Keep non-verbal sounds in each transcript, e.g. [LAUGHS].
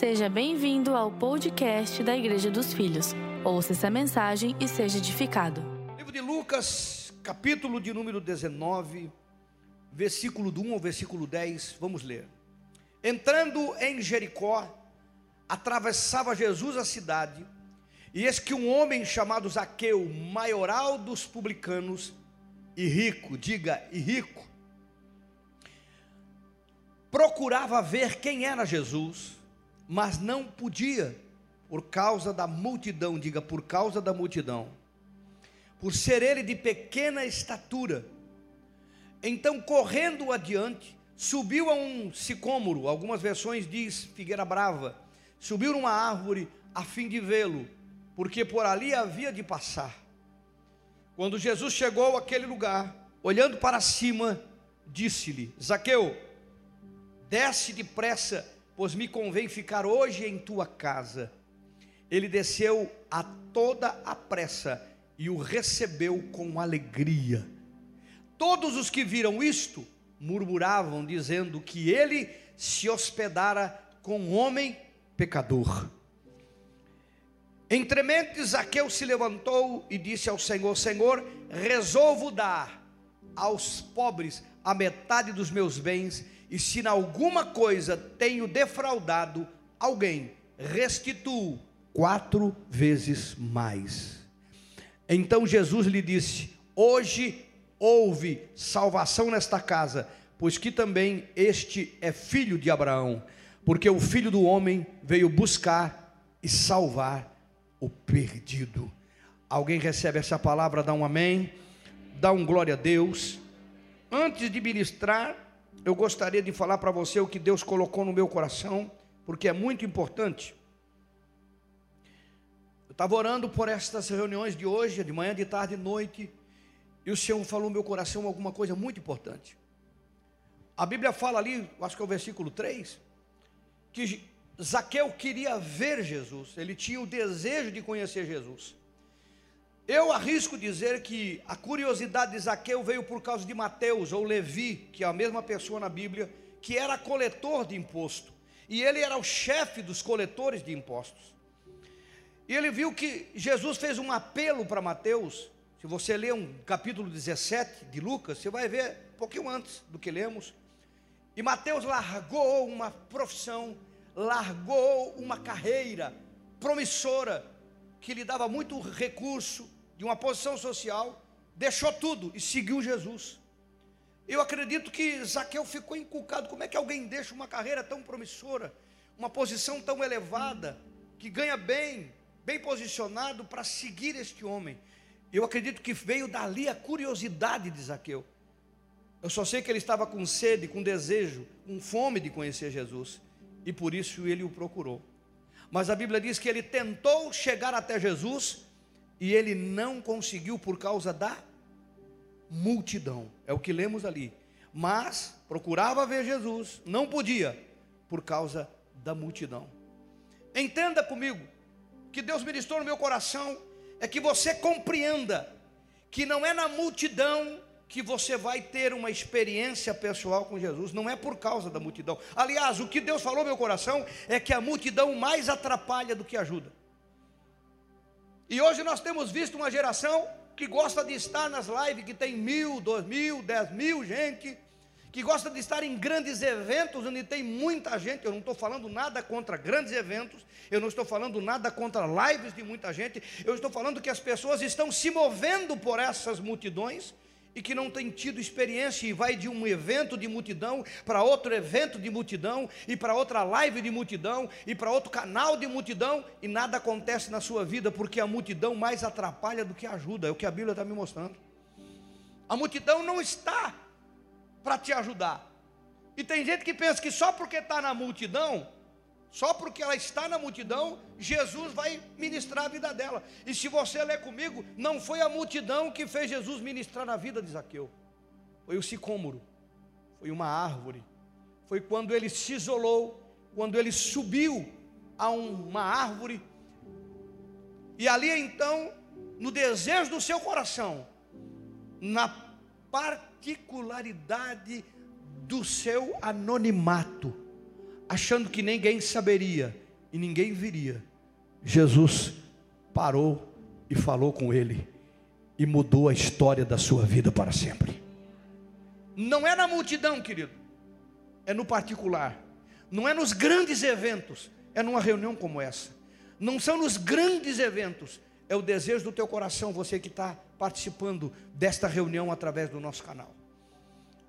Seja bem-vindo ao podcast da Igreja dos Filhos. Ouça essa mensagem e seja edificado. Livro de Lucas, capítulo de número 19, versículo do 1 ao versículo 10, vamos ler. Entrando em Jericó, atravessava Jesus a cidade, e eis que um homem chamado Zaqueu, maioral dos publicanos, e rico, diga, e rico, procurava ver quem era Jesus, mas não podia, por causa da multidão, diga, por causa da multidão, por ser ele de pequena estatura. Então, correndo adiante, subiu a um sicômoro, algumas versões diz figueira brava, subiu numa árvore a fim de vê-lo, porque por ali havia de passar. Quando Jesus chegou àquele lugar, olhando para cima, disse-lhe: Zaqueu, desce depressa, pois me convém ficar hoje em tua casa. Ele desceu a toda a pressa e o recebeu com alegria. Todos os que viram isto murmuravam, dizendo que ele se hospedara com um homem pecador. Entremente, Zaqueu se levantou e disse ao Senhor: Senhor, resolvo dar aos pobres a metade dos meus bens e se em alguma coisa tenho defraudado alguém, restituo quatro vezes mais. Então Jesus lhe disse: Hoje houve salvação nesta casa, pois que também este é filho de Abraão, porque o filho do homem veio buscar e salvar o perdido. Alguém recebe essa palavra, dá um amém, dá um glória a Deus. Antes de ministrar, eu gostaria de falar para você o que Deus colocou no meu coração, porque é muito importante. Eu estava orando por estas reuniões de hoje, de manhã, de tarde e noite, e o Senhor falou no meu coração alguma coisa muito importante. A Bíblia fala ali, acho que é o versículo 3, que Zaqueu queria ver Jesus, ele tinha o desejo de conhecer Jesus. Eu arrisco dizer que a curiosidade de Zaqueu veio por causa de Mateus ou Levi, que é a mesma pessoa na Bíblia, que era coletor de imposto. E ele era o chefe dos coletores de impostos. E ele viu que Jesus fez um apelo para Mateus. Se você ler um capítulo 17 de Lucas, você vai ver um pouquinho antes do que lemos. E Mateus largou uma profissão, largou uma carreira promissora, que lhe dava muito recurso, de uma posição social, deixou tudo e seguiu Jesus. Eu acredito que Zaqueu ficou inculcado. Como é que alguém deixa uma carreira tão promissora, uma posição tão elevada, que ganha bem, bem posicionado para seguir este homem? Eu acredito que veio dali a curiosidade de Zaqueu. Eu só sei que ele estava com sede, com desejo, com fome de conhecer Jesus, e por isso ele o procurou. Mas a Bíblia diz que ele tentou chegar até Jesus, e ele não conseguiu por causa da multidão. É o que lemos ali. Mas procurava ver Jesus, não podia por causa da multidão. Entenda comigo que Deus ministrou no meu coração é que você compreenda que não é na multidão que você vai ter uma experiência pessoal com Jesus, não é por causa da multidão. Aliás, o que Deus falou no meu coração é que a multidão mais atrapalha do que ajuda. E hoje nós temos visto uma geração que gosta de estar nas lives, que tem mil, dois mil, dez mil gente, que gosta de estar em grandes eventos onde tem muita gente. Eu não estou falando nada contra grandes eventos, eu não estou falando nada contra lives de muita gente, eu estou falando que as pessoas estão se movendo por essas multidões e que não tem tido experiência e vai de um evento de multidão para outro evento de multidão e para outra live de multidão e para outro canal de multidão e nada acontece na sua vida porque a multidão mais atrapalha do que ajuda, é o que a Bíblia está me mostrando. A multidão não está para te ajudar. E tem gente que pensa que só porque está na multidão só porque ela está na multidão, Jesus vai ministrar a vida dela. E se você ler comigo, não foi a multidão que fez Jesus ministrar na vida de Zaqueu. Foi o sicômoro, foi uma árvore. Foi quando ele se isolou, quando ele subiu a uma árvore. E ali então, no desejo do seu coração, na particularidade do seu anonimato, achando que ninguém saberia, e ninguém viria, Jesus parou e falou com ele e mudou a história da sua vida para sempre. Não é na multidão, querido, é no particular, não é nos grandes eventos, é numa reunião como essa. Não são nos grandes eventos, é o desejo do teu coração, você que está participando desta reunião através do nosso canal.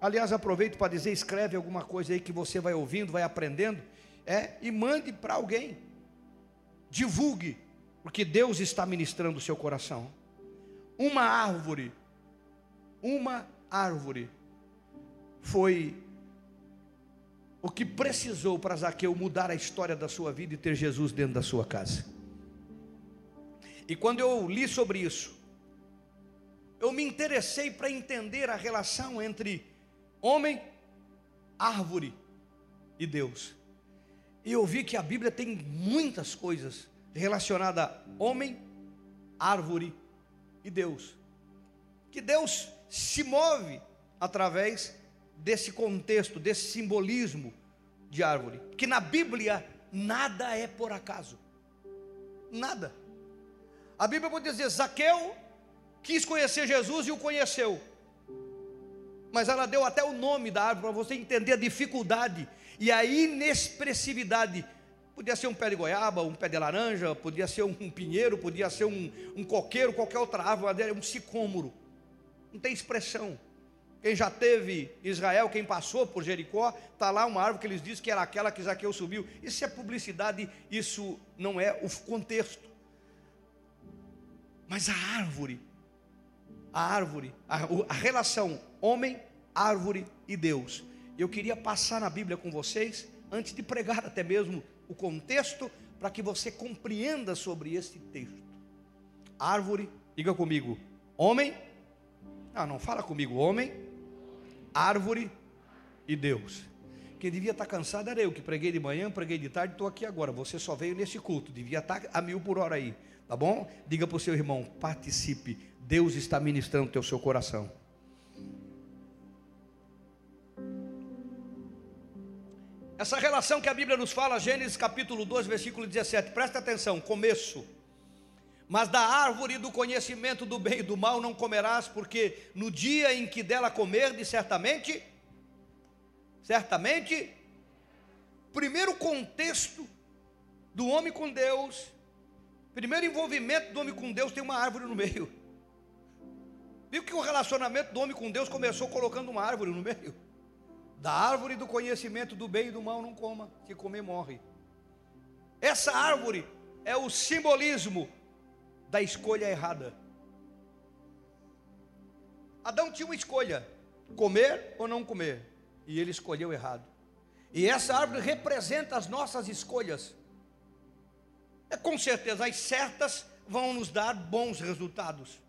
Aliás, aproveito para dizer, escreve alguma coisa aí que você vai ouvindo, vai aprendendo, é, e mande para alguém. Divulgue, porque Deus está ministrando o seu coração. Uma árvore, uma árvore foi o que precisou para Zaqueu mudar a história da sua vida e ter Jesus dentro da sua casa. E quando eu li sobre isso, eu me interessei para entender a relação entre homem, árvore e Deus. E eu vi que a Bíblia tem muitas coisas relacionadas a homem, árvore e Deus. Que Deus se move através desse contexto, desse simbolismo de árvore. Que na Bíblia nada é por acaso. Nada. A Bíblia pode dizer: Zaqueu quis conhecer Jesus e o conheceu mas ela deu até o nome da árvore para você entender a dificuldade e a inexpressividade. Podia ser um pé de goiaba, um pé de laranja, podia ser um pinheiro, podia ser um, um coqueiro, qualquer outra árvore, um sicômoro. Não tem expressão. Quem já teve Israel, quem passou por Jericó, está lá uma árvore que eles dizem que era aquela que Zaqueu subiu. Isso é publicidade, isso não é o contexto. Mas a árvore, a árvore, a, a relação homem, árvore e Deus. Eu queria passar na Bíblia com vocês, antes de pregar até mesmo o contexto, para que você compreenda sobre este texto. Árvore, diga comigo, homem, ah, não fala comigo, homem, árvore e Deus. Quem devia estar cansado era eu, que preguei de manhã, preguei de tarde, estou aqui agora. Você só veio nesse culto, devia estar a mil por hora aí, tá bom? Diga para o seu irmão, participe, Deus está ministrando o teu seu coração. Essa relação que a Bíblia nos fala, Gênesis capítulo 2, versículo 17, presta atenção, começo. Mas da árvore do conhecimento do bem e do mal não comerás, porque no dia em que dela comerdes, certamente, certamente, primeiro contexto do homem com Deus, primeiro envolvimento do homem com Deus tem uma árvore no meio. Viu que o relacionamento do homem com Deus começou colocando uma árvore no meio? Da árvore do conhecimento do bem e do mal não coma, se comer morre. Essa árvore é o simbolismo da escolha errada. Adão tinha uma escolha: comer ou não comer, e ele escolheu errado. E essa árvore representa as nossas escolhas. É com certeza as certas vão nos dar bons resultados,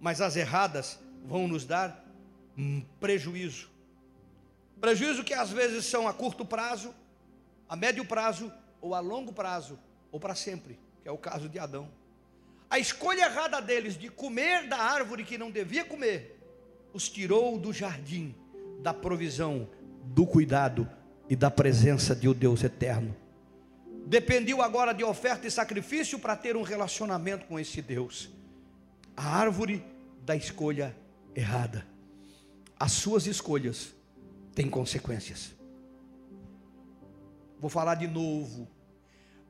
mas as erradas vão nos dar prejuízo. Prejuízo que às vezes são a curto prazo, a médio prazo ou a longo prazo, ou para sempre, que é o caso de Adão. A escolha errada deles de comer da árvore que não devia comer, os tirou do jardim, da provisão, do cuidado e da presença de o um Deus eterno. Dependiu agora de oferta e sacrifício para ter um relacionamento com esse Deus. A árvore da escolha errada. As suas escolhas tem consequências. Vou falar de novo,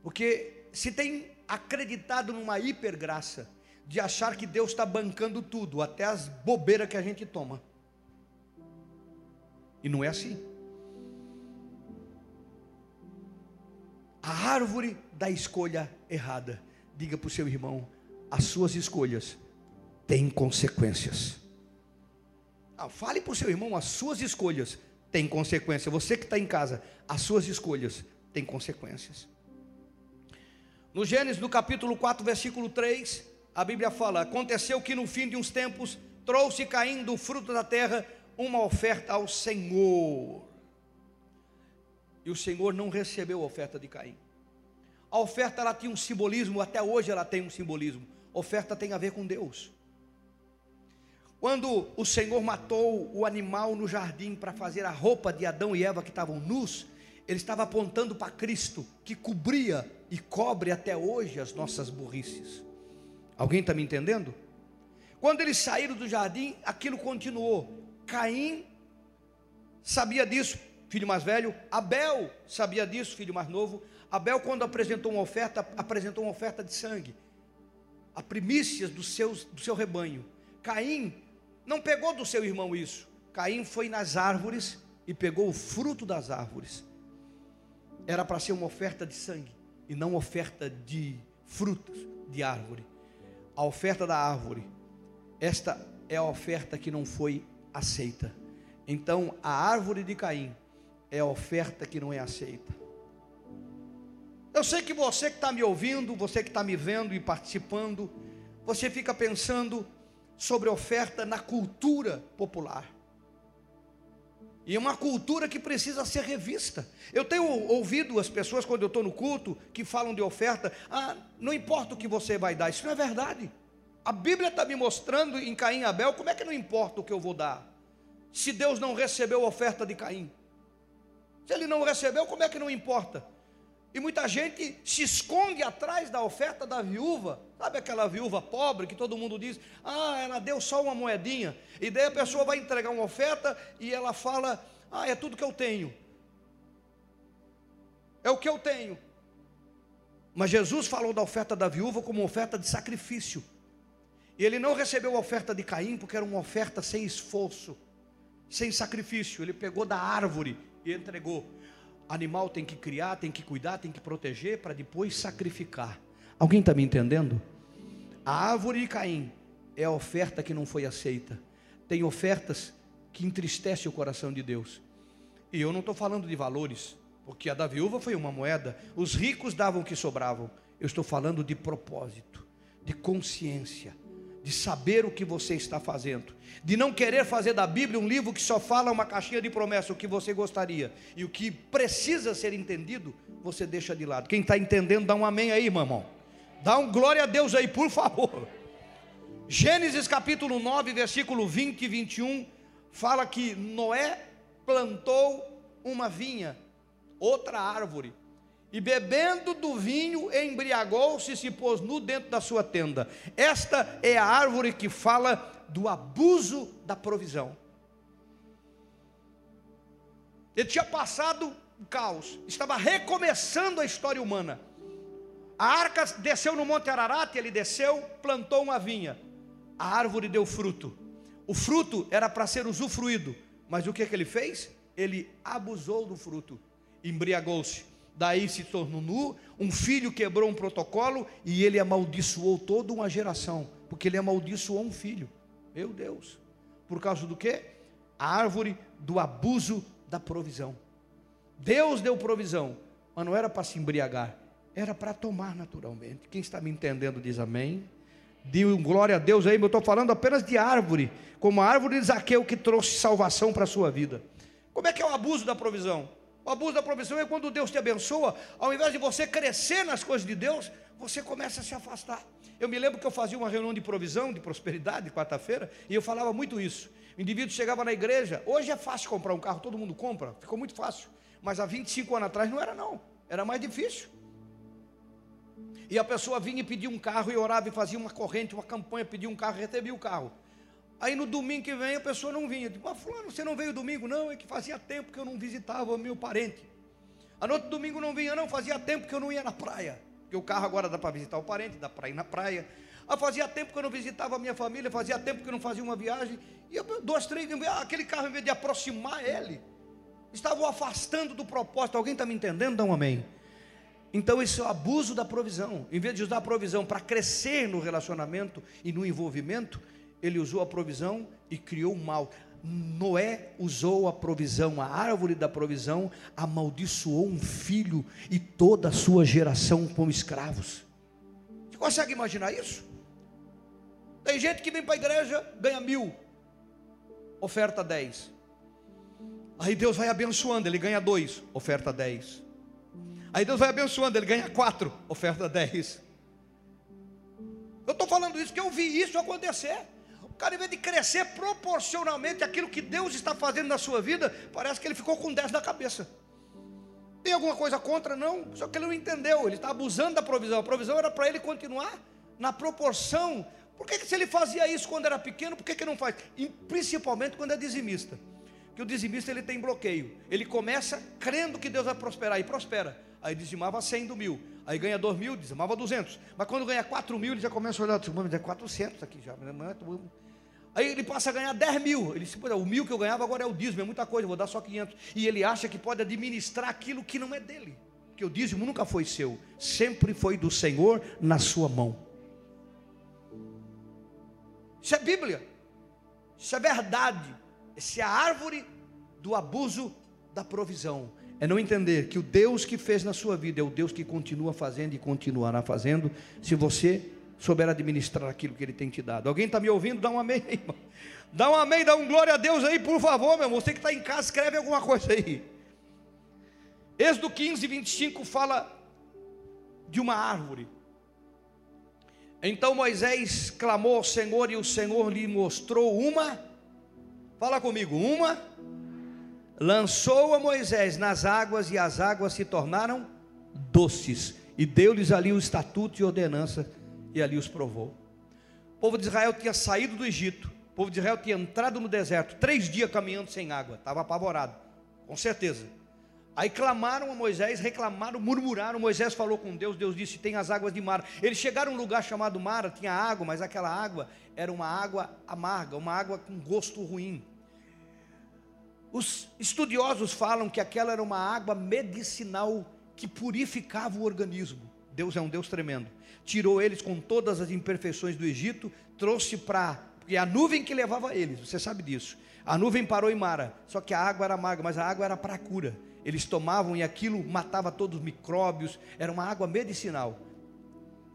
porque se tem acreditado numa hipergraça, de achar que Deus está bancando tudo, até as bobeiras que a gente toma. E não é assim. A árvore da escolha errada. Diga para o seu irmão: as suas escolhas têm consequências. Ah, fale para o seu irmão: as suas escolhas tem consequência. Você que está em casa, as suas escolhas têm consequências. No Gênesis, no capítulo 4, versículo 3, a Bíblia fala: Aconteceu que no fim de uns tempos trouxe caindo o fruto da terra uma oferta ao Senhor. E o Senhor não recebeu a oferta de Caim. A oferta ela tinha um simbolismo, até hoje ela tem um simbolismo. oferta tem a ver com Deus. Quando o Senhor matou o animal no jardim para fazer a roupa de Adão e Eva que estavam nus, ele estava apontando para Cristo, que cobria e cobre até hoje as nossas burrices. Alguém está me entendendo? Quando eles saíram do jardim, aquilo continuou. Caim sabia disso, filho mais velho. Abel sabia disso, filho mais novo. Abel, quando apresentou uma oferta, apresentou uma oferta de sangue, a primícias do, seus, do seu rebanho. Caim não pegou do seu irmão isso. Caim foi nas árvores e pegou o fruto das árvores. Era para ser uma oferta de sangue e não oferta de frutos de árvore. A oferta da árvore, esta é a oferta que não foi aceita. Então, a árvore de Caim é a oferta que não é aceita. Eu sei que você que está me ouvindo, você que está me vendo e participando, você fica pensando sobre oferta na cultura popular. E é uma cultura que precisa ser revista. Eu tenho ouvido as pessoas, quando eu estou no culto, que falam de oferta, ah, não importa o que você vai dar, isso não é verdade. A Bíblia está me mostrando em Caim e Abel, como é que não importa o que eu vou dar? Se Deus não recebeu a oferta de Caim. Se ele não recebeu, como é que não importa? E muita gente se esconde atrás da oferta da viúva. Sabe aquela viúva pobre que todo mundo diz: Ah, ela deu só uma moedinha. E daí a pessoa vai entregar uma oferta e ela fala: Ah, é tudo que eu tenho. É o que eu tenho. Mas Jesus falou da oferta da viúva como oferta de sacrifício. E ele não recebeu a oferta de Caim porque era uma oferta sem esforço, sem sacrifício. Ele pegou da árvore e entregou. Animal tem que criar, tem que cuidar, tem que proteger para depois sacrificar. Alguém está me entendendo? A árvore de Caim é a oferta que não foi aceita. Tem ofertas que entristecem o coração de Deus. E eu não estou falando de valores, porque a da viúva foi uma moeda. Os ricos davam o que sobravam. Eu estou falando de propósito, de consciência de saber o que você está fazendo, de não querer fazer da Bíblia um livro que só fala uma caixinha de promessa, o que você gostaria, e o que precisa ser entendido, você deixa de lado. Quem está entendendo, dá um amém aí, irmão. Dá um glória a Deus aí, por favor. Gênesis capítulo 9, versículo 20 e 21, fala que Noé plantou uma vinha, outra árvore, e bebendo do vinho, embriagou-se e se pôs nu dentro da sua tenda. Esta é a árvore que fala do abuso da provisão. Ele tinha passado o caos, estava recomeçando a história humana. A arca desceu no Monte Ararat, ele desceu, plantou uma vinha. A árvore deu fruto. O fruto era para ser usufruído, mas o que, que ele fez? Ele abusou do fruto, embriagou-se daí se tornou nu, um filho quebrou um protocolo e ele amaldiçoou toda uma geração, porque ele amaldiçoou um filho. Meu Deus. Por causa do que? A árvore do abuso da provisão. Deus deu provisão, mas não era para se embriagar, era para tomar naturalmente. Quem está me entendendo diz amém. Dê glória a Deus aí, eu estou falando apenas de árvore, como a árvore de Zaqueu que trouxe salvação para a sua vida. Como é que é o abuso da provisão? O abuso da provisão é quando Deus te abençoa, ao invés de você crescer nas coisas de Deus, você começa a se afastar. Eu me lembro que eu fazia uma reunião de provisão, de prosperidade, quarta-feira, e eu falava muito isso. O indivíduo chegava na igreja, hoje é fácil comprar um carro, todo mundo compra, ficou muito fácil. Mas há 25 anos atrás não era não, era mais difícil. E a pessoa vinha e pedia um carro e orava e fazia uma corrente, uma campanha, pedia um carro e recebia o carro. Aí no domingo que vem a pessoa não vinha. Mas fulano, você não veio domingo? Não, é que fazia tempo que eu não visitava meu parente. A no outro domingo não vinha, não, fazia tempo que eu não ia na praia. Porque o carro agora dá para visitar o parente, dá para ir na praia. Ah, fazia tempo que eu não visitava a minha família, fazia tempo que eu não fazia uma viagem. E eu, duas, três, ah, aquele carro, em vez de aproximar ele, estava o afastando do propósito. Alguém está me entendendo? Dá um amém. Então, esse é o abuso da provisão. Em vez de usar a provisão para crescer no relacionamento e no envolvimento, ele usou a provisão e criou o mal. Noé usou a provisão, a árvore da provisão, amaldiçoou um filho e toda a sua geração como escravos. Você consegue imaginar isso? Tem gente que vem para a igreja, ganha mil, oferta dez. Aí Deus vai abençoando, ele ganha dois, oferta dez. Aí Deus vai abençoando, ele ganha quatro, oferta dez. Eu estou falando isso porque eu vi isso acontecer cara, em vez de crescer proporcionalmente àquilo que Deus está fazendo na sua vida, parece que ele ficou com 10 na cabeça. Tem alguma coisa contra? Não, só que ele não entendeu, ele está abusando da provisão. A provisão era para ele continuar na proporção. Por que, que se ele fazia isso quando era pequeno, por que, que não faz? E principalmente quando é dizimista. Que o dizimista ele tem bloqueio. Ele começa crendo que Deus vai prosperar e prospera. Aí dizimava 100 do mil. Aí ganha 2 mil, dizimava 200. Mas quando ganha 4 mil, ele já começa a olhar, vamos é 400 aqui já. Aí ele passa a ganhar 10 mil. Ele disse, o mil que eu ganhava agora é o dízimo, é muita coisa, vou dar só 500. E ele acha que pode administrar aquilo que não é dele. Porque o dízimo nunca foi seu, sempre foi do Senhor na sua mão. Isso é Bíblia. Isso é verdade. Essa é a árvore do abuso da provisão. É não entender que o Deus que fez na sua vida é o Deus que continua fazendo e continuará fazendo, se você souber administrar aquilo que Ele tem te dado. Alguém está me ouvindo? Dá um amém aí, irmão. Dá um amém, dá um glória a Deus aí, por favor, meu irmão. Você que está em casa, escreve alguma coisa aí. Êxodo 15, 25 fala de uma árvore. Então Moisés clamou ao Senhor e o Senhor lhe mostrou uma. Fala comigo, uma. Lançou a Moisés nas águas e as águas se tornaram doces. E deu-lhes ali o estatuto e ordenança e ali os provou. O povo de Israel tinha saído do Egito, o povo de Israel tinha entrado no deserto, três dias caminhando sem água, estava apavorado, com certeza. Aí clamaram a Moisés, reclamaram, murmuraram. Moisés falou com Deus, Deus disse: Tem as águas de Mara. Eles chegaram a um lugar chamado Mara, tinha água, mas aquela água era uma água amarga, uma água com gosto ruim. Os estudiosos falam que aquela era uma água medicinal que purificava o organismo. Deus é um Deus tremendo tirou eles com todas as imperfeições do Egito, trouxe para. Porque a nuvem que levava eles, você sabe disso. A nuvem parou em Mara, só que a água era amarga, mas a água era para cura. Eles tomavam e aquilo matava todos os micróbios, era uma água medicinal.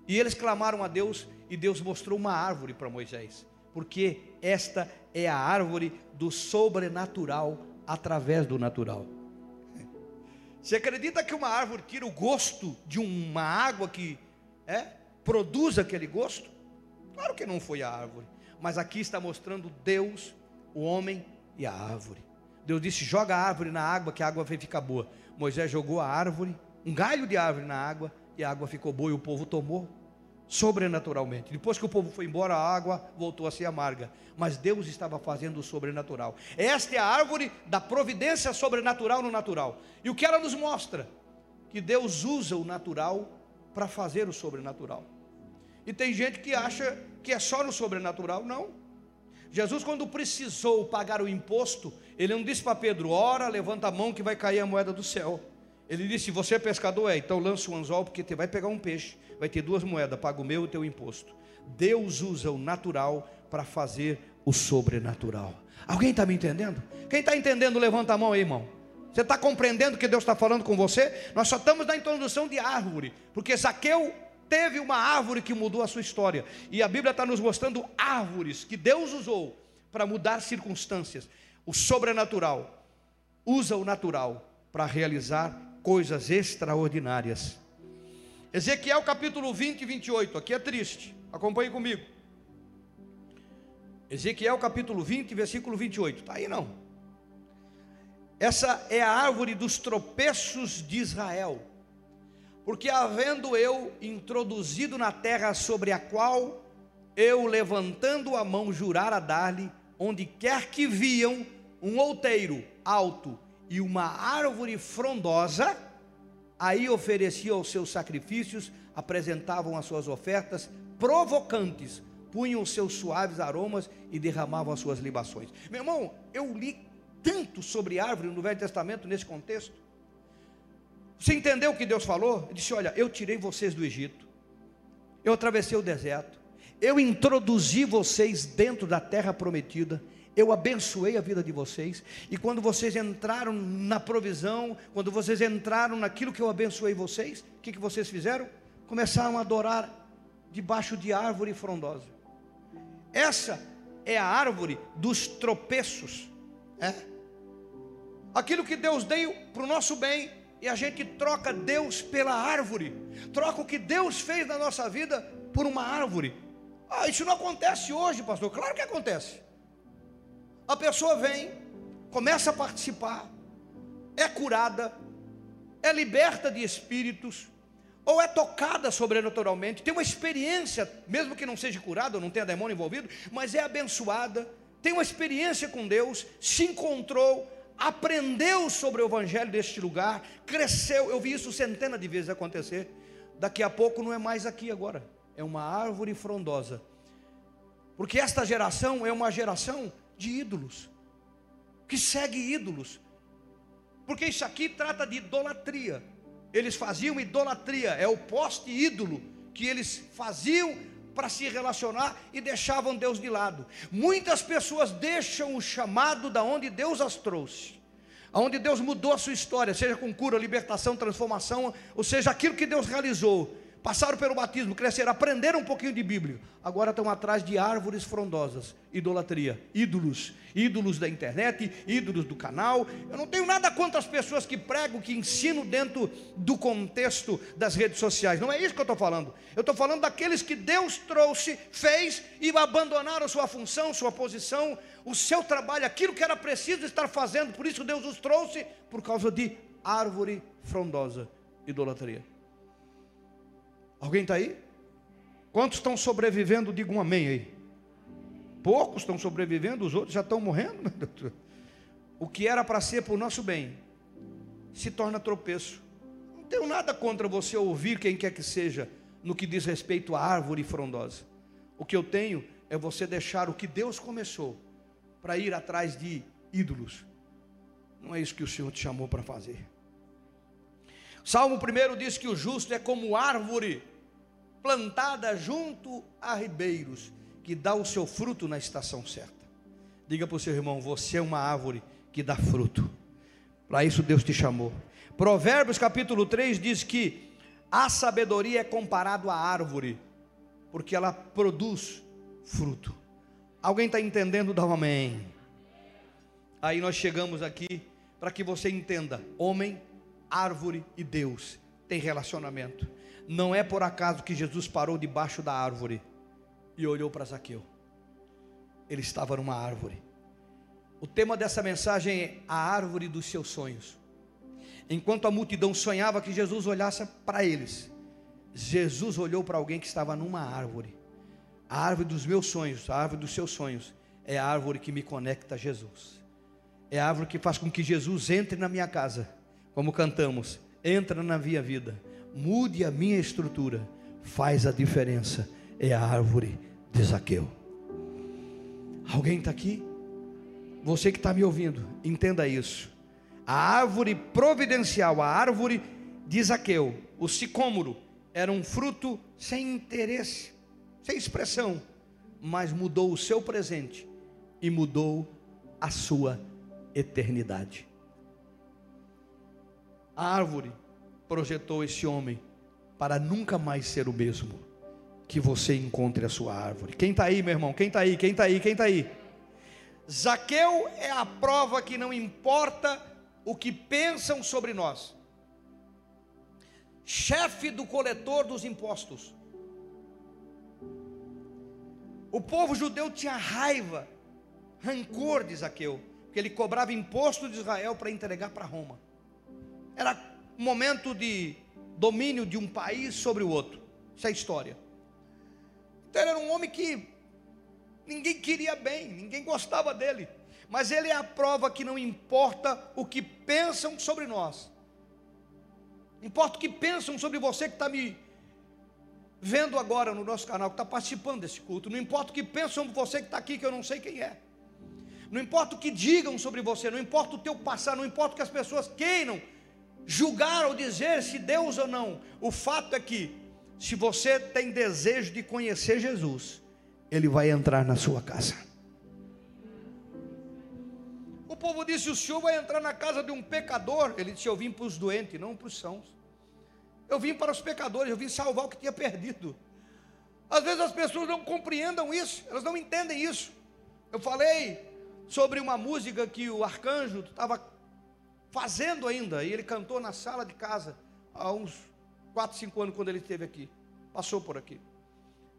E eles clamaram a Deus e Deus mostrou uma árvore para Moisés, porque esta é a árvore do sobrenatural através do natural. Você acredita que uma árvore tira o gosto de uma água que é? produz aquele gosto? Claro que não foi a árvore, mas aqui está mostrando Deus, o homem e a árvore. Deus disse: joga a árvore na água, que a água vai ficar boa. Moisés jogou a árvore, um galho de árvore na água, e a água ficou boa e o povo tomou sobrenaturalmente. Depois que o povo foi embora, a água voltou a ser amarga. Mas Deus estava fazendo o sobrenatural. Esta é a árvore da providência sobrenatural no natural. E o que ela nos mostra? Que Deus usa o natural para fazer o sobrenatural. E tem gente que acha que é só no sobrenatural, não. Jesus, quando precisou pagar o imposto, ele não disse para Pedro: ora, levanta a mão que vai cair a moeda do céu. Ele disse: Você é pescador? É, então lança um anzol, porque você vai pegar um peixe, vai ter duas moedas, paga o meu e o teu imposto. Deus usa o natural para fazer o sobrenatural. Alguém está me entendendo? Quem está entendendo, levanta a mão aí, irmão. Você está compreendendo que Deus está falando com você? Nós só estamos na introdução de árvore, porque Zaqueu teve uma árvore que mudou a sua história, e a Bíblia está nos mostrando árvores que Deus usou para mudar circunstâncias. O sobrenatural usa o natural para realizar coisas extraordinárias. Ezequiel capítulo 20 e 28, aqui é triste, acompanhe comigo. Ezequiel capítulo 20, versículo 28, está aí não? Essa é a árvore dos tropeços de Israel. Porque havendo eu introduzido na terra sobre a qual eu levantando a mão jurara dar-lhe, onde quer que viam um outeiro alto e uma árvore frondosa, aí ofereciam os seus sacrifícios, apresentavam as suas ofertas provocantes, punham os seus suaves aromas e derramavam as suas libações. Meu irmão, eu li tanto sobre árvore no Velho Testamento nesse contexto. Você entendeu o que Deus falou? Ele disse: Olha, eu tirei vocês do Egito, eu atravessei o deserto, eu introduzi vocês dentro da terra prometida, eu abençoei a vida de vocês, e quando vocês entraram na provisão, quando vocês entraram naquilo que eu abençoei vocês, o que, que vocês fizeram? Começaram a adorar debaixo de árvore frondosa. Essa é a árvore dos tropeços. É? aquilo que Deus deu para o nosso bem, e a gente troca Deus pela árvore, troca o que Deus fez na nossa vida por uma árvore. Ah, isso não acontece hoje, pastor. Claro que acontece. A pessoa vem, começa a participar, é curada, é liberta de espíritos, ou é tocada sobrenaturalmente, tem uma experiência, mesmo que não seja curada, ou não tenha demônio envolvido, mas é abençoada, tem uma experiência com Deus, se encontrou, aprendeu sobre o evangelho deste lugar, cresceu. Eu vi isso centenas de vezes acontecer. Daqui a pouco não é mais aqui agora, é uma árvore frondosa. Porque esta geração é uma geração de ídolos, que segue ídolos. Porque isso aqui trata de idolatria. Eles faziam idolatria, é o poste ídolo que eles faziam para se relacionar e deixavam Deus de lado. Muitas pessoas deixam o chamado da onde Deus as trouxe. Aonde Deus mudou a sua história, seja com cura, libertação, transformação, ou seja, aquilo que Deus realizou passaram pelo batismo, cresceram, aprenderam um pouquinho de Bíblia, agora estão atrás de árvores frondosas, idolatria, ídolos, ídolos da internet, ídolos do canal. Eu não tenho nada contra as pessoas que pregam, que ensinam dentro do contexto das redes sociais, não é isso que eu estou falando. Eu estou falando daqueles que Deus trouxe, fez e abandonaram sua função, sua posição, o seu trabalho, aquilo que era preciso estar fazendo, por isso Deus os trouxe, por causa de árvore frondosa, idolatria. Alguém está aí? Quantos estão sobrevivendo? Diga um amém aí. Poucos estão sobrevivendo, os outros já estão morrendo. O que era para ser para o nosso bem se torna tropeço. Não tenho nada contra você ouvir quem quer que seja no que diz respeito à árvore frondosa. O que eu tenho é você deixar o que Deus começou para ir atrás de ídolos. Não é isso que o Senhor te chamou para fazer. Salmo 1 diz que o justo é como árvore plantada junto a ribeiros, que dá o seu fruto na estação certa. Diga para o seu irmão: você é uma árvore que dá fruto. Para isso Deus te chamou. Provérbios capítulo 3 diz que a sabedoria é comparado à árvore, porque ela produz fruto. Alguém está entendendo? Dá um amém. Aí nós chegamos aqui para que você entenda: homem, árvore e Deus tem relacionamento. Não é por acaso que Jesus parou debaixo da árvore e olhou para Zaqueu. Ele estava numa árvore. O tema dessa mensagem é a árvore dos seus sonhos. Enquanto a multidão sonhava que Jesus olhasse para eles, Jesus olhou para alguém que estava numa árvore. A árvore dos meus sonhos, a árvore dos seus sonhos, é a árvore que me conecta a Jesus. É a árvore que faz com que Jesus entre na minha casa, como cantamos, entra na minha vida mude a minha estrutura, faz a diferença. É a árvore de Zaqueu. Alguém está aqui? Você que está me ouvindo, entenda isso. A árvore providencial, a árvore de Zaqueu, o sicômoro, era um fruto sem interesse, sem expressão, mas mudou o seu presente e mudou a sua eternidade. A árvore projetou esse homem para nunca mais ser o mesmo. Que você encontre a sua árvore. Quem está aí, meu irmão? Quem está aí? Quem está aí? Quem está aí? Zaqueu é a prova que não importa o que pensam sobre nós. Chefe do coletor dos impostos. O povo judeu tinha raiva, rancor de Zaqueu, porque ele cobrava imposto de Israel para entregar para Roma. Era momento de domínio de um país sobre o outro. Isso é história. Então ele era um homem que ninguém queria bem, ninguém gostava dele. Mas ele é a prova que não importa o que pensam sobre nós. Importa o que pensam sobre você que está me vendo agora no nosso canal, que está participando desse culto. Não importa o que pensam sobre você que está aqui, que eu não sei quem é. Não importa o que digam sobre você, não importa o teu passado, não importa o que as pessoas queiram julgar ou dizer se Deus ou não. O fato é que, se você tem desejo de conhecer Jesus, Ele vai entrar na sua casa. O povo disse: O senhor vai entrar na casa de um pecador. Ele disse: Eu vim para os doentes, não para os sãos. Eu vim para os pecadores, eu vim salvar o que tinha perdido. Às vezes as pessoas não compreendam isso, elas não entendem isso. Eu falei sobre uma música que o arcanjo estava fazendo ainda. E ele cantou na sala de casa há uns 4, 5 anos quando ele esteve aqui. Passou por aqui.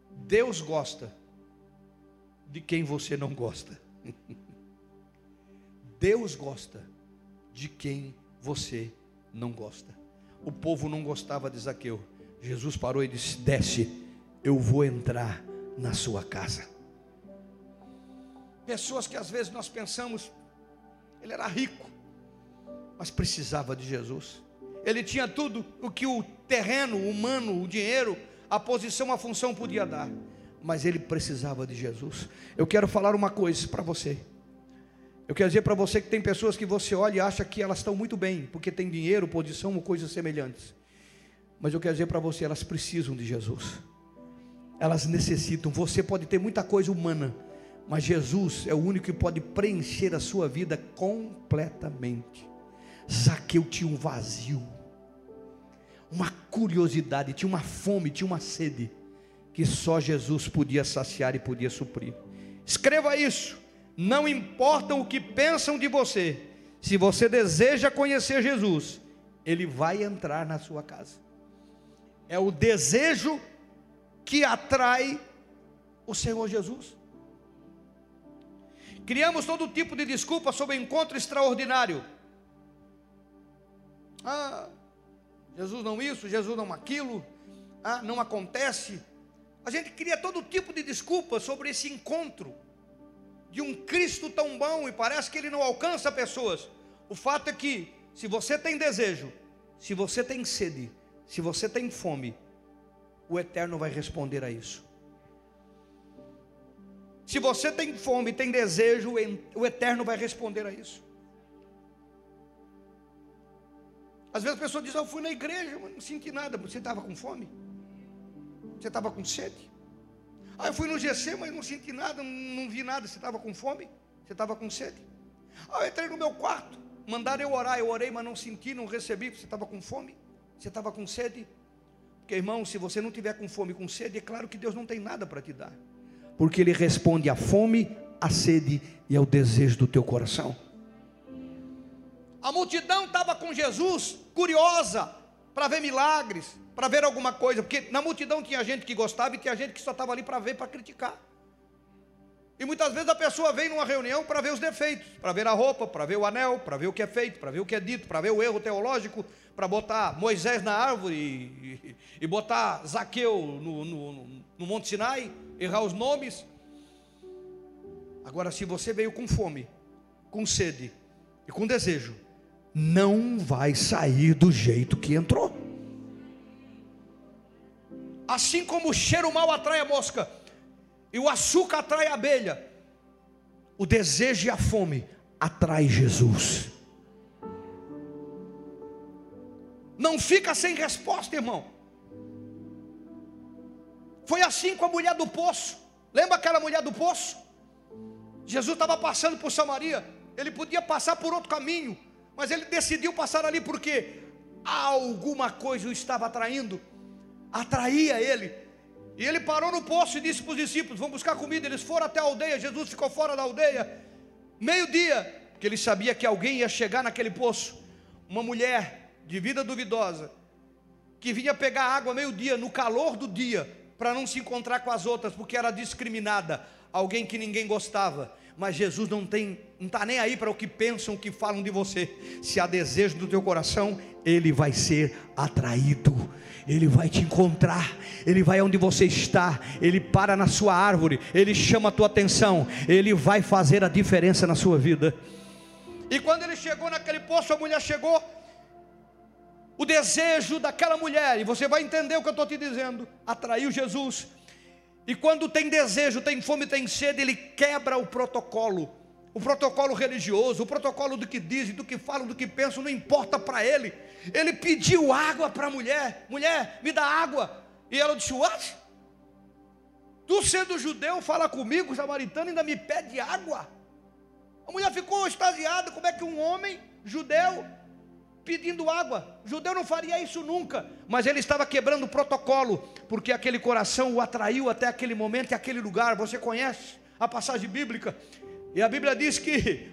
Deus gosta de quem você não gosta. [LAUGHS] Deus gosta de quem você não gosta. O povo não gostava de Zaqueu. Jesus parou e disse: Desce, eu vou entrar na sua casa. Pessoas que às vezes nós pensamos, ele era rico, mas precisava de Jesus. Ele tinha tudo o que o terreno, o humano, o dinheiro, a posição, a função podia dar, mas ele precisava de Jesus. Eu quero falar uma coisa para você. Eu quero dizer para você que tem pessoas que você olha e acha que elas estão muito bem, porque tem dinheiro, posição ou coisas semelhantes. Mas eu quero dizer para você, elas precisam de Jesus. Elas necessitam. Você pode ter muita coisa humana, mas Jesus é o único que pode preencher a sua vida completamente. Zaqueu tinha um vazio, uma curiosidade, tinha uma fome, tinha uma sede, que só Jesus podia saciar e podia suprir. Escreva isso. Não importa o que pensam de você, se você deseja conhecer Jesus, Ele vai entrar na sua casa. É o desejo que atrai o Senhor Jesus. Criamos todo tipo de desculpa sobre encontro extraordinário. Ah, Jesus não isso, Jesus não aquilo, ah, não acontece. A gente cria todo tipo de desculpa sobre esse encontro de um Cristo tão bom e parece que ele não alcança pessoas. O fato é que, se você tem desejo, se você tem sede, se você tem fome, o Eterno vai responder a isso. Se você tem fome, tem desejo, o Eterno vai responder a isso. Às vezes a pessoa diz: Eu fui na igreja, mas não senti nada. Você estava com fome? Você estava com sede? Ah, eu fui no GC, mas não senti nada, não vi nada. Você estava com fome? Você estava com sede? Ah, eu entrei no meu quarto, mandaram eu orar, eu orei, mas não senti, não recebi. Você estava com fome? Você estava com sede? Porque, irmão, se você não tiver com fome com sede, é claro que Deus não tem nada para te dar. Porque Ele responde à fome, à sede e ao desejo do teu coração. A multidão estava com Jesus, curiosa, para ver milagres, para ver alguma coisa, porque na multidão tinha gente que gostava e tinha gente que só estava ali para ver, para criticar. E muitas vezes a pessoa vem numa reunião para ver os defeitos, para ver a roupa, para ver o anel, para ver o que é feito, para ver o que é dito, para ver o erro teológico, para botar Moisés na árvore e, e, botar Zaqueu no, no, no Monte Sinai, errar os nomes. Agora, se você veio com fome, com sede e com desejo, não vai sair do jeito que entrou. Assim como o cheiro mal atrai a mosca e o açúcar atrai a abelha, o desejo e a fome atrai Jesus. Não fica sem resposta, irmão. Foi assim com a mulher do poço. Lembra aquela mulher do poço? Jesus estava passando por Samaria. Ele podia passar por outro caminho, mas ele decidiu passar ali porque alguma coisa o estava atraindo atraía ele. E ele parou no poço e disse para os discípulos: Vão buscar comida. Eles foram até a aldeia. Jesus ficou fora da aldeia, meio-dia, porque ele sabia que alguém ia chegar naquele poço. Uma mulher de vida duvidosa, que vinha pegar água meio-dia, no calor do dia, para não se encontrar com as outras, porque era discriminada, alguém que ninguém gostava. Mas Jesus não tem, não está nem aí para o que pensam, o que falam de você. Se há desejo do teu coração, ele vai ser atraído. Ele vai te encontrar, Ele vai onde você está, Ele para na sua árvore, Ele chama a tua atenção, Ele vai fazer a diferença na sua vida. E quando ele chegou naquele poço, a mulher chegou, o desejo daquela mulher, e você vai entender o que eu estou te dizendo, atraiu Jesus. E quando tem desejo, tem fome, tem sede, ele quebra o protocolo o protocolo religioso, o protocolo do que dizem, do que falam, do que pensam, não importa para ele. Ele pediu água para a mulher: mulher, me dá água. E ela disse: What? Tu sendo judeu, fala comigo, samaritano, ainda me pede água. A mulher ficou extasiada: como é que um homem judeu pedindo água? judeu não faria isso nunca, mas ele estava quebrando o protocolo, porque aquele coração o atraiu até aquele momento e aquele lugar. Você conhece a passagem bíblica? E a Bíblia diz que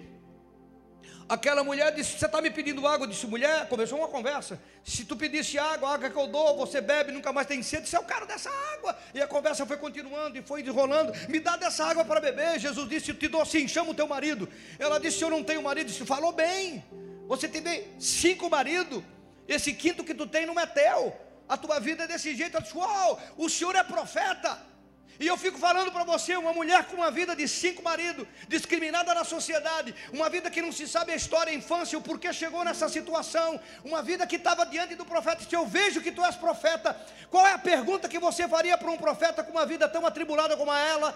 aquela mulher disse: Você está me pedindo água? Eu disse: Mulher, começou uma conversa. Se tu pedisse água, a água que eu dou, você bebe, nunca mais tem sede. Você é o cara dessa água. E a conversa foi continuando e foi enrolando. Me dá dessa água para beber. Jesus disse: te dou sim, chama o teu marido. Ela disse: Eu não tenho marido. Disse: Falou bem. Você tem cinco maridos. Esse quinto que tu tem não é teu. A tua vida é desse jeito. Eu disse, uau, o senhor é profeta. E eu fico falando para você, uma mulher com uma vida de cinco maridos, discriminada na sociedade, uma vida que não se sabe a história, a infância, o porquê chegou nessa situação, uma vida que estava diante do profeta. Se eu vejo que tu és profeta, qual é a pergunta que você faria para um profeta com uma vida tão atribulada como ela?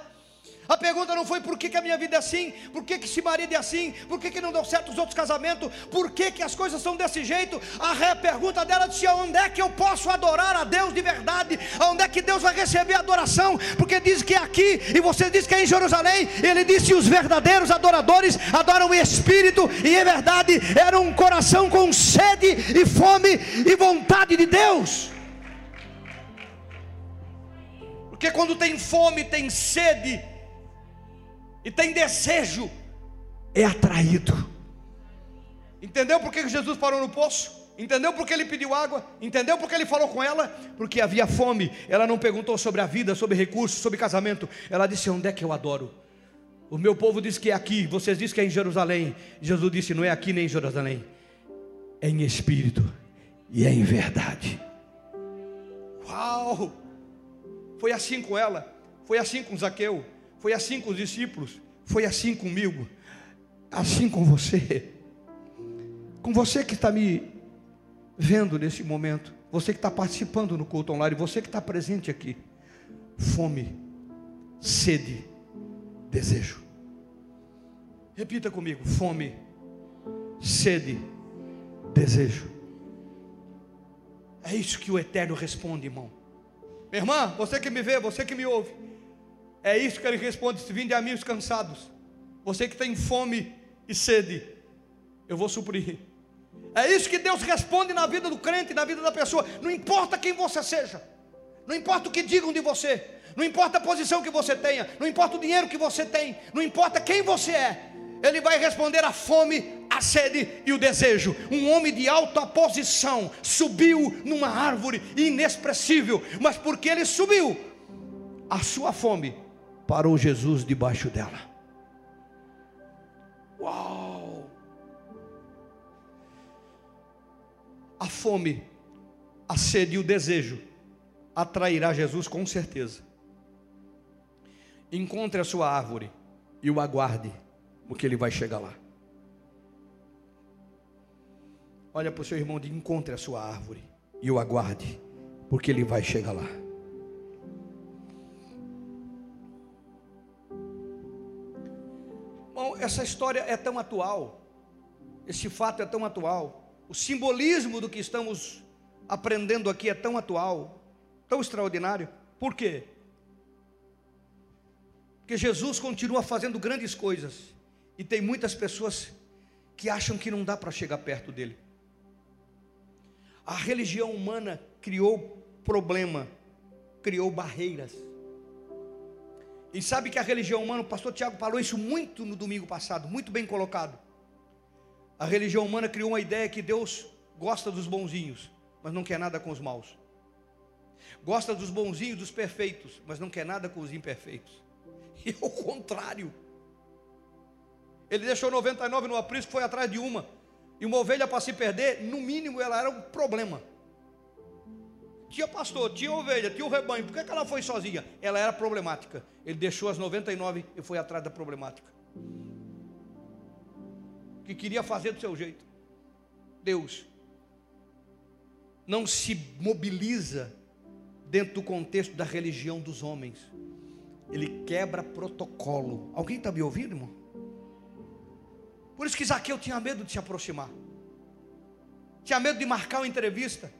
A pergunta não foi por que, que a minha vida é assim, por que, que esse marido é assim, por que, que não deu certo os outros casamentos, por que, que as coisas são desse jeito. A pergunta dela disse: onde é que eu posso adorar a Deus de verdade? Onde é que Deus vai receber adoração? Porque diz que é aqui, e você diz que é em Jerusalém. Ele disse: os verdadeiros adoradores adoram o Espírito, e em verdade era um coração com sede e fome e vontade de Deus. Porque quando tem fome, tem sede, e tem desejo, é atraído. Entendeu por que Jesus parou no poço? Entendeu por que ele pediu água? Entendeu por que ele falou com ela? Porque havia fome. Ela não perguntou sobre a vida, sobre recursos, sobre casamento. Ela disse: Onde é que eu adoro? O meu povo diz que é aqui, vocês dizem que é em Jerusalém. Jesus disse: Não é aqui nem em Jerusalém, é em espírito e é em verdade. Uau! Foi assim com ela, foi assim com Zaqueu. Foi assim com os discípulos, foi assim comigo, assim com você, com você que está me vendo nesse momento, você que está participando no culto online, você que está presente aqui. Fome, sede, desejo. Repita comigo: fome, sede, desejo. É isso que o Eterno responde, irmão. Minha irmã, você que me vê, você que me ouve. É isso que ele responde: se vim de amigos cansados, você que tem fome e sede, eu vou suprir. É isso que Deus responde na vida do crente, na vida da pessoa. Não importa quem você seja, não importa o que digam de você, não importa a posição que você tenha, não importa o dinheiro que você tem, não importa quem você é, Ele vai responder a fome, a sede e o desejo. Um homem de alta posição subiu numa árvore inexpressível, mas porque ele subiu, a sua fome parou Jesus debaixo dela. Uau! A fome, a sede e o desejo atrairá Jesus com certeza. Encontre a sua árvore e o aguarde, porque ele vai chegar lá. Olha para o seu irmão e encontre a sua árvore e o aguarde, porque ele vai chegar lá. Essa história é tão atual, esse fato é tão atual, o simbolismo do que estamos aprendendo aqui é tão atual, tão extraordinário. Por quê? Porque Jesus continua fazendo grandes coisas e tem muitas pessoas que acham que não dá para chegar perto dele. A religião humana criou problema, criou barreiras. E sabe que a religião humana, o pastor Tiago falou isso muito no domingo passado, muito bem colocado. A religião humana criou uma ideia que Deus gosta dos bonzinhos, mas não quer nada com os maus. Gosta dos bonzinhos, dos perfeitos, mas não quer nada com os imperfeitos. [LAUGHS] E é o contrário. Ele deixou 99 no aprisco, foi atrás de uma. E uma ovelha para se perder, no mínimo ela era um problema. Tinha pastor, tinha ovelha, tinha o rebanho. Por que, que ela foi sozinha? Ela era problemática. Ele deixou as 99 e foi atrás da problemática. Que queria fazer do seu jeito. Deus não se mobiliza dentro do contexto da religião dos homens. Ele quebra protocolo. Alguém está me ouvindo, irmão? Por isso que Zaqueu tinha medo de se aproximar. Tinha medo de marcar uma entrevista.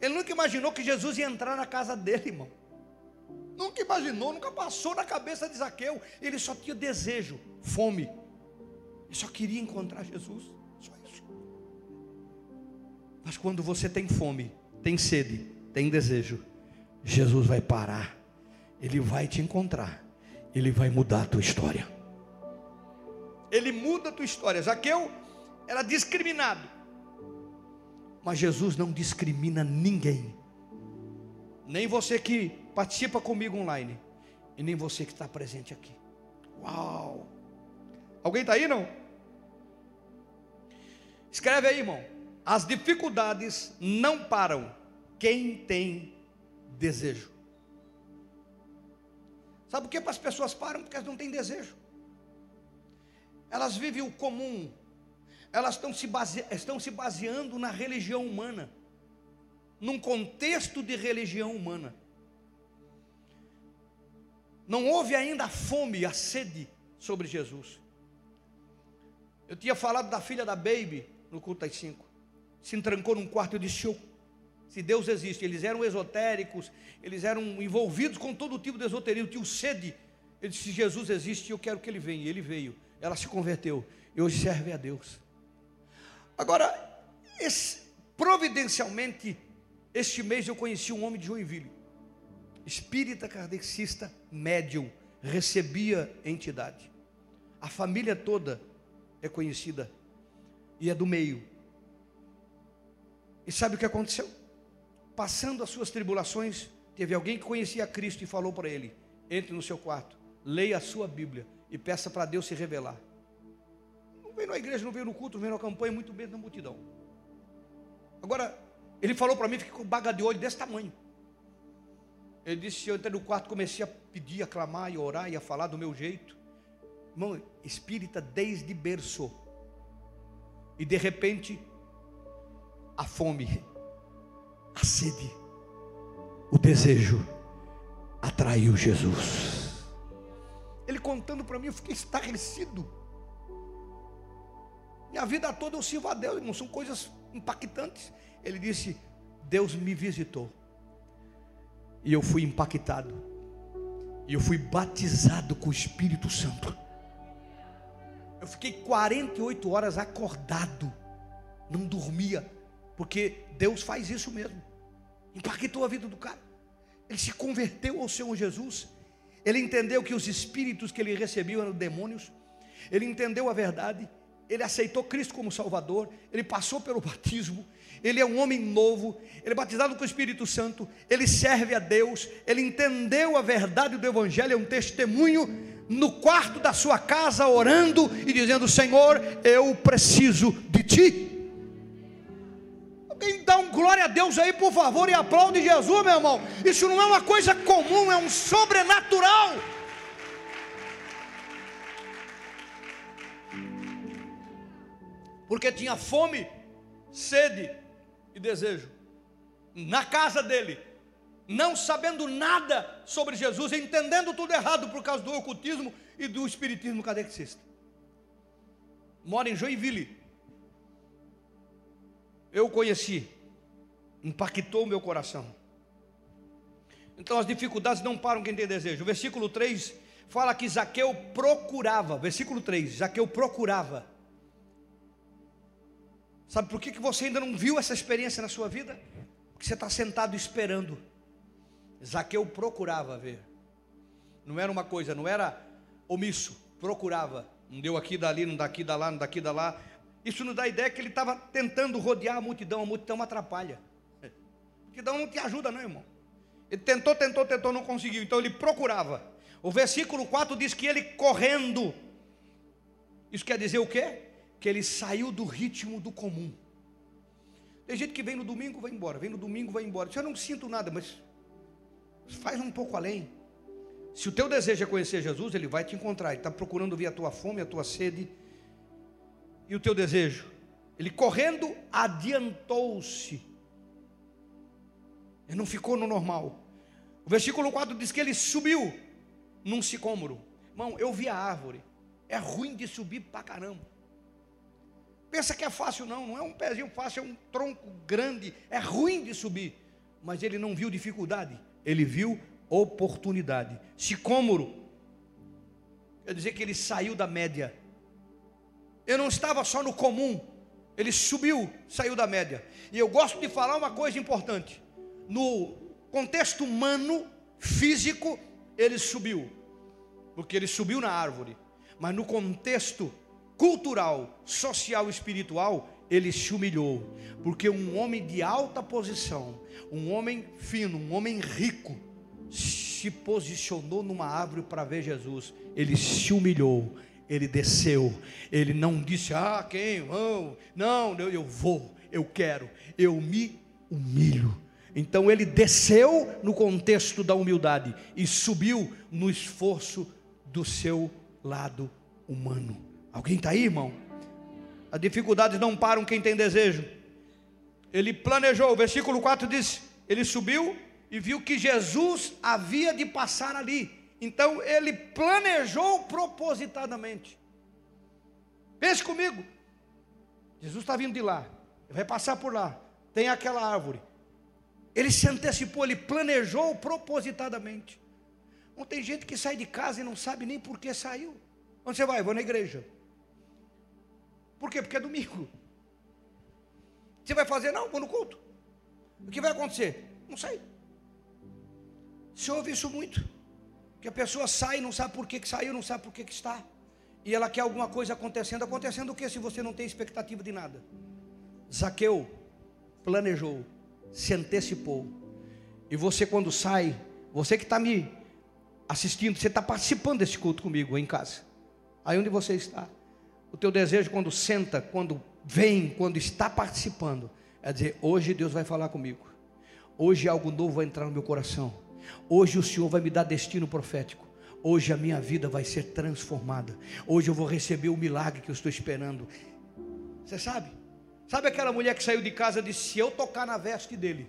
Ele nunca imaginou que Jesus ia entrar na casa dele, irmão. Nunca imaginou, nunca passou na cabeça de Zaqueu. Ele só tinha desejo, fome. Ele só queria encontrar Jesus. Só isso. Mas quando você tem fome, tem sede, tem desejo, Jesus vai parar. Ele vai te encontrar. Ele vai mudar a tua história. Ele muda a tua história. Zaqueu era discriminado. Mas Jesus não discrimina ninguém. Nem você que participa comigo online. E nem você que está presente aqui. Uau! Alguém está aí não? Escreve aí, irmão. As dificuldades não param quem tem desejo. Sabe por que as pessoas param? Porque elas não têm desejo. Elas vivem o comum. Elas estão se, base... estão se baseando na religião humana. Num contexto de religião humana. Não houve ainda a fome, a sede sobre Jesus. Eu tinha falado da filha da Baby no culto das cinco. Se entrancou num quarto e disse: se Deus existe, eles eram esotéricos, eles eram envolvidos com todo tipo de esoterismo, tinham sede. Ele disse: Jesus existe, eu quero que ele venha. Ele veio, ela se converteu e hoje serve a Deus. Agora, esse, providencialmente, este mês eu conheci um homem de Joinville, espírita kardecista, médium, recebia entidade. A família toda é conhecida e é do meio. E sabe o que aconteceu? Passando as suas tribulações, teve alguém que conhecia Cristo e falou para ele: entre no seu quarto, leia a sua Bíblia e peça para Deus se revelar. Veio na igreja, não veio no culto, não veio na campanha, muito bem na multidão. Agora, ele falou para mim, fiquei com baga de olho desse tamanho. Ele disse: eu entrei no quarto, comecei a pedir, a clamar e orar e a falar do meu jeito. Irmão, espírita desde berço. E de repente, a fome, a sede, o desejo atraiu Jesus. Ele contando para mim, eu fiquei estarrecido. Minha vida toda eu sirvo a Deus, irmão, são coisas impactantes. Ele disse: Deus me visitou. E eu fui impactado. E eu fui batizado com o Espírito Santo. Eu fiquei 48 horas acordado, não dormia, porque Deus faz isso mesmo. Impactou a vida do cara. Ele se converteu ao Senhor Jesus. Ele entendeu que os espíritos que ele recebeu eram demônios. Ele entendeu a verdade. Ele aceitou Cristo como Salvador. Ele passou pelo batismo. Ele é um homem novo. Ele é batizado com o Espírito Santo. Ele serve a Deus. Ele entendeu a verdade do Evangelho. É um testemunho no quarto da sua casa, orando e dizendo: Senhor, eu preciso de ti. Alguém dá um glória a Deus aí, por favor, e aplaude Jesus, meu irmão. Isso não é uma coisa comum, é um sobrenatural. Porque tinha fome, sede e desejo. Na casa dele, não sabendo nada sobre Jesus, entendendo tudo errado por causa do ocultismo e do espiritismo cadexista. Mora em Joinville, eu conheci, impactou o meu coração. Então as dificuldades não param quem tem desejo. O versículo 3 fala que Zaqueu procurava, versículo 3, Zaqueu procurava. Sabe por que, que você ainda não viu essa experiência na sua vida? Porque você está sentado esperando. Zaqueu procurava ver. Não era uma coisa, não era omisso, procurava. Não deu aqui, dali, não daqui, da lá, não daqui, da lá. Isso nos dá a ideia que ele estava tentando rodear a multidão, a multidão atrapalha. [LAUGHS] A multidão não te ajuda, não, irmão. Ele tentou, tentou, tentou, não conseguiu. Então ele procurava. O versículo 4 diz que ele correndo. Isso quer dizer o quê? Que ele saiu do ritmo do comum. Tem gente que vem no domingo, vai embora. Vem no domingo, vai embora. Eu não sinto nada, mas faz um pouco além. Se o teu desejo é conhecer Jesus, ele vai te encontrar. Ele está procurando ver a tua fome, a tua sede e o teu desejo. Ele correndo adiantou-se. Ele não ficou no normal. O versículo 4 diz que ele subiu num sicômoro. Irmão, eu vi a árvore. É ruim de subir pra caramba. Pensa que é fácil, não. Não é um pezinho fácil, é um tronco grande. É ruim de subir. Mas ele não viu dificuldade. Ele viu oportunidade. Sicômoro. Quer dizer que ele saiu da média ele não estava só no comum, ele subiu, saiu da média. E eu gosto de falar uma coisa importante: no contexto humano, físico, ele subiu, porque ele subiu na árvore, mas no contexto cultural, social e espiritual, ele se humilhou, porque um homem de alta posição, um homem fino, um homem rico, se posicionou numa árvore para ver Jesus, ele se humilhou, ele desceu, ele não disse, ah, quem? Oh, não, eu, eu vou. eu quero, eu me humilho. Então ele desceu no contexto da humildade e subiu no esforço do seu lado humano. Alguém está aí, irmão? As dificuldades não param quem tem desejo. Ele planejou, o versículo 4 diz: ele subiu e viu que Jesus havia de passar ali. Então ele planejou propositadamente. Pense comigo. Jesus está vindo de lá, vai passar por lá. Tem aquela árvore. Ele se antecipou, ele planejou propositadamente. Não tem gente que sai de casa e não sabe nem por que saiu. Onde você vai? Vou na igreja. Por quê? Porque é domingo. Você vai fazer? Não, vou no culto. O que vai acontecer? Não sei. Se ouve isso muito. Que a pessoa sai não sabe por que, que saiu, não sabe por que, que está. E ela quer alguma coisa acontecendo. Acontecendo o que se você não tem expectativa de nada? Zaqueu planejou, se antecipou. E você quando sai, você que está me assistindo, você está participando desse culto comigo em casa. Aí onde você está. O teu desejo quando senta, quando vem, quando está participando, é dizer, hoje Deus vai falar comigo. Hoje algo novo vai entrar no meu coração. Hoje o Senhor vai me dar destino profético. Hoje a minha vida vai ser transformada. Hoje eu vou receber o milagre que eu estou esperando. Você sabe? Sabe aquela mulher que saiu de casa e disse: Se eu tocar na veste dele,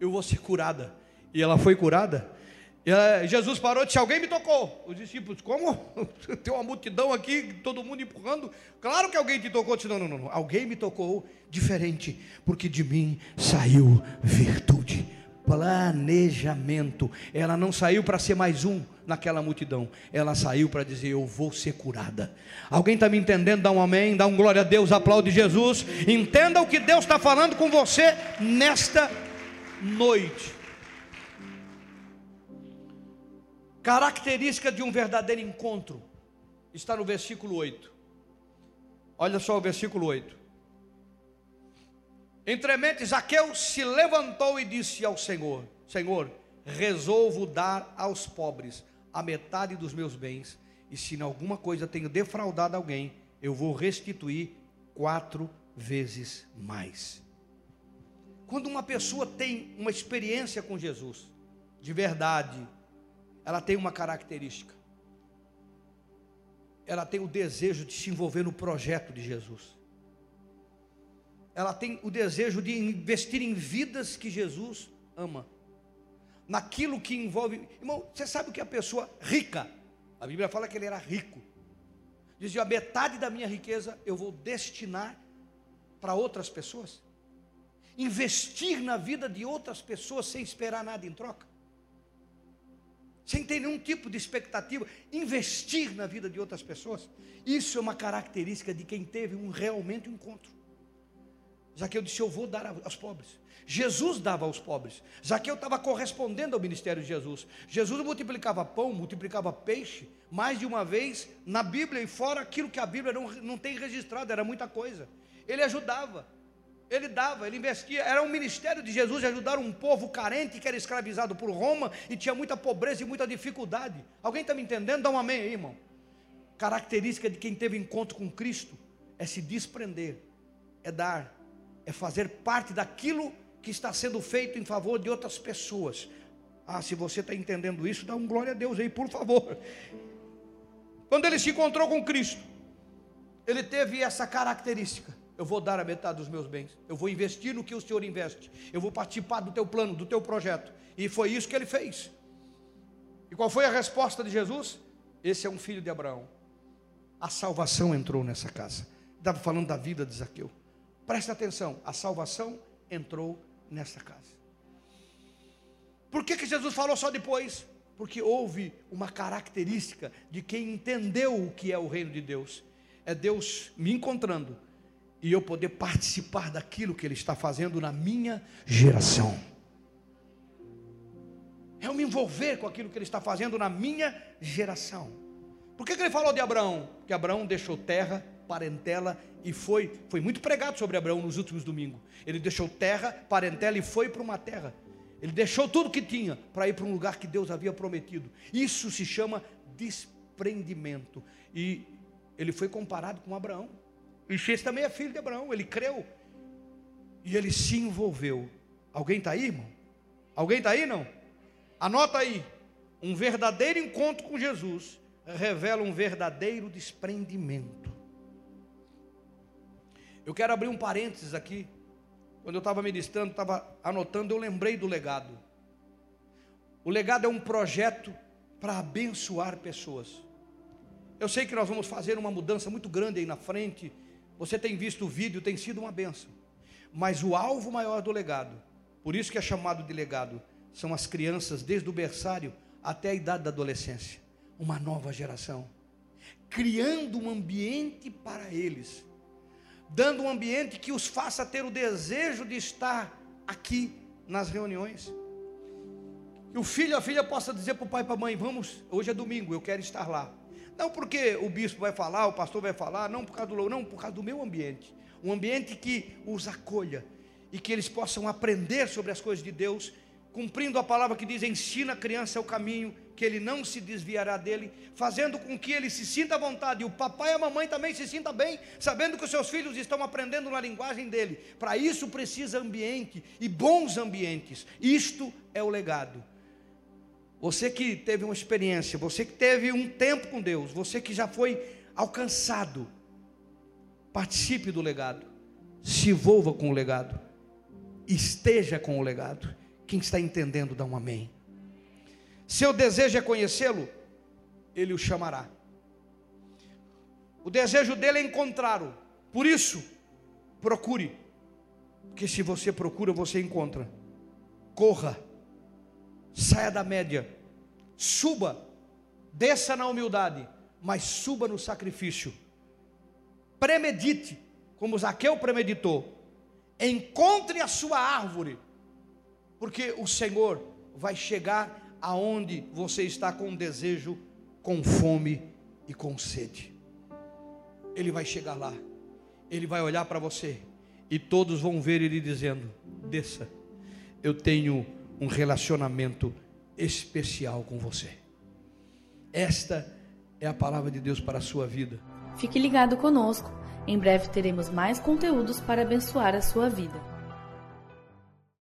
eu vou ser curada. E ela foi curada. E Jesus parou e disse: Alguém me tocou. Os discípulos, como? [LAUGHS] Tem uma multidão aqui, todo mundo empurrando. Claro que alguém te tocou. Disse, não, não, não. Alguém me tocou diferente, porque de mim saiu virtude planejamento. Ela não saiu para ser mais um naquela multidão. Ela saiu para dizer: Eu vou ser curada. Alguém está me entendendo? Dá um amém, dá um glória a Deus, aplaude Jesus. Entenda o que Deus está falando com você nesta noite. Característica de um verdadeiro encontro está no versículo 8. Olha só o versículo 8. Entremente, Zaqueu se levantou e disse ao Senhor: Senhor, resolvo dar aos pobres a metade dos meus bens, e se em alguma coisa tenho defraudado alguém, eu vou restituir quatro vezes mais. Quando uma pessoa tem uma experiência com Jesus, de verdade, ela tem uma característica. Ela tem o desejo de se envolver no projeto de Jesus ela tem o desejo de investir em vidas que Jesus ama. Naquilo que envolve. Irmão, você sabe o que é a pessoa rica? A Bíblia fala que ele era rico. Dizia: a metade da minha riqueza eu vou destinar para outras pessoas. Investir na vida de outras pessoas sem esperar nada em troca. Sem ter nenhum tipo de expectativa. Investir na vida de outras pessoas. Isso é uma característica de quem teve um realmente encontro. Zaqueu disse: Eu vou dar aos pobres. Jesus dava aos pobres. Zaqueu estava correspondendo ao ministério de Jesus. Jesus multiplicava pão, multiplicava peixe, mais de uma vez na Bíblia e fora aquilo que a Bíblia não, não tem registrado, era muita coisa. Ele ajudava, ele dava, ele investia. Era um ministério de Jesus ajudar um povo carente que era escravizado por Roma e tinha muita pobreza e muita dificuldade. Alguém está me entendendo? Dá um amém aí, irmão. Característica de quem teve encontro com Cristo é se desprender, é dar é fazer parte daquilo que está sendo feito em favor de outras pessoas. Ah, se você está entendendo isso, dá um glória a Deus aí, por favor. Quando ele se encontrou com Cristo, ele teve essa característica: eu vou dar a metade dos meus bens, eu vou investir no que o Senhor investe, eu vou participar do teu plano, do teu projeto. E foi isso que ele fez. E qual foi a resposta de Jesus? Esse é um filho de Abraão. A salvação entrou nessa casa. Estava falando da vida de Zaqueu. Presta atenção, a salvação entrou nessa casa. Por que, que Jesus falou só depois? Porque houve uma característica de quem entendeu o que é o reino de Deus. É Deus me encontrando e eu poder participar daquilo que Ele está fazendo na minha geração. É eu me envolver com aquilo que Ele está fazendo na minha geração. Por que, que Ele falou de Abraão? Porque Abraão deixou terra, parentela e foi, foi muito pregado sobre Abraão nos últimos domingos. Ele deixou terra, parentela e foi para uma terra. Ele deixou tudo que tinha para ir para um lugar que Deus havia prometido. Isso se chama desprendimento. E ele foi comparado com Abraão. E Xês também é filho de Abraão, ele creu. E ele se envolveu. Alguém está aí, irmão? Alguém está aí, não? Anota aí. Um verdadeiro encontro com Jesus revela um verdadeiro desprendimento. Eu quero abrir um parênteses aqui. Quando eu estava ministrando, estava anotando, eu lembrei do legado. O legado é um projeto para abençoar pessoas. Eu sei que nós vamos fazer uma mudança muito grande aí na frente. Você tem visto o vídeo, tem sido uma benção. Mas o alvo maior do legado, por isso que é chamado de legado, são as crianças desde o berçário até a idade da adolescência. Uma nova geração. Criando um ambiente para eles. Dando um ambiente que os faça ter o desejo de estar aqui nas reuniões. Que o filho e a filha possa dizer para o pai e para a mãe: Vamos, hoje é domingo, eu quero estar lá. Não porque o bispo vai falar, o pastor vai falar, não por causa do não, por causa do meu ambiente. Um ambiente que os acolha e que eles possam aprender sobre as coisas de Deus, cumprindo a palavra que diz: ensina a criança o caminho, que ele não se desviará dele, fazendo com que ele se sinta à vontade, e o papai e a mamãe também se sinta bem, sabendo que os seus filhos estão aprendendo na linguagem dele. Para isso precisa ambiente e bons ambientes. Isto é o legado. Você que teve uma experiência, você que teve um tempo com Deus, você que já foi alcançado, participe do legado, se envolva com o legado, esteja com o legado. Quem está entendendo, dá um amém. Seu desejo é conhecê-lo, ele o chamará. O desejo dele é encontrá-lo. Por isso, procure. Porque se você procura, você encontra. Corra saia da média, suba, desça na humildade, mas suba no sacrifício. Premedite, como Zaqueu premeditou, encontre a sua árvore, porque o Senhor vai chegar aonde você está com desejo, com fome e com sede. Ele vai chegar lá, ele vai olhar para você, e todos vão ver ele dizendo: desça, eu tenho um relacionamento especial com você. Esta é a palavra de Deus para a sua vida. Fique ligado conosco. Em breve teremos mais conteúdos para abençoar a sua vida.